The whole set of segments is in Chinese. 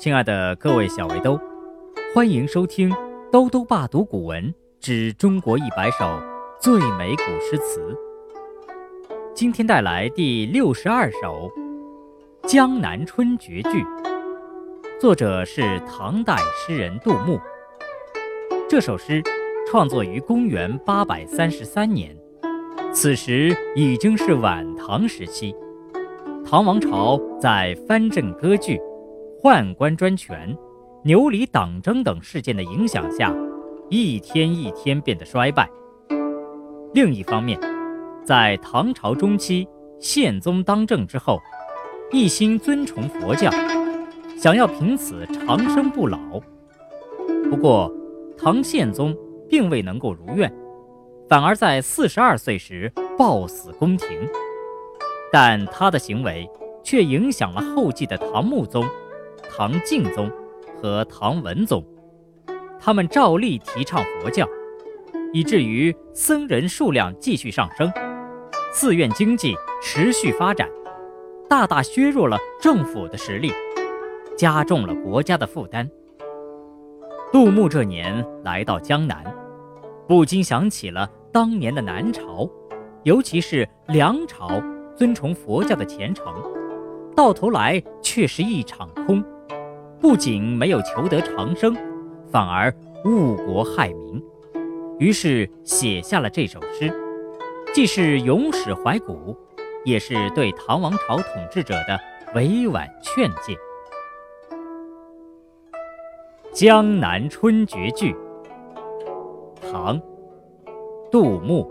亲爱的各位小围兜，欢迎收听《兜兜爸读古文之中国一百首最美古诗词》。今天带来第六十二首《江南春绝句》，作者是唐代诗人杜牧。这首诗创作于公元八百三十三年，此时已经是晚唐时期。唐王朝在藩镇割据。宦官专权、牛李党争等事件的影响下，一天一天变得衰败。另一方面，在唐朝中期，宪宗当政之后，一心尊崇佛教，想要凭此长生不老。不过，唐宪宗并未能够如愿，反而在四十二岁时暴死宫廷。但他的行为却影响了后继的唐穆宗。唐敬宗和唐文宗，他们照例提倡佛教，以至于僧人数量继续上升，寺院经济持续发展，大大削弱了政府的实力，加重了国家的负担。杜牧这年来到江南，不禁想起了当年的南朝，尤其是梁朝尊崇佛教的虔诚，到头来却是一场空。不仅没有求得长生，反而误国害民，于是写下了这首诗，既是咏史怀古，也是对唐王朝统治者的委婉劝诫。《江南春绝句》唐·杜牧，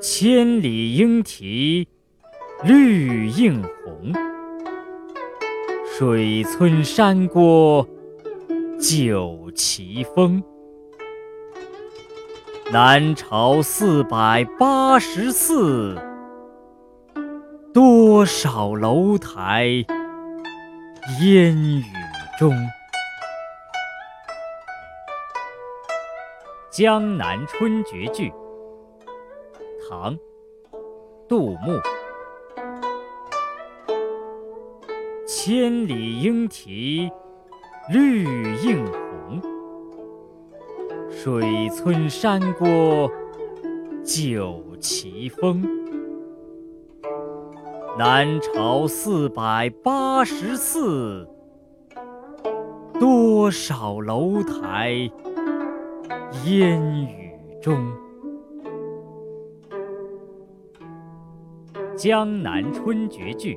千里莺啼绿映红。水村山郭酒旗风，南朝四百八十寺，多少楼台烟雨中。《江南春绝句》唐·杜牧。千里莺啼绿映红，水村山郭酒旗风。南朝四百八十寺，多少楼台烟雨中。《江南春绝句》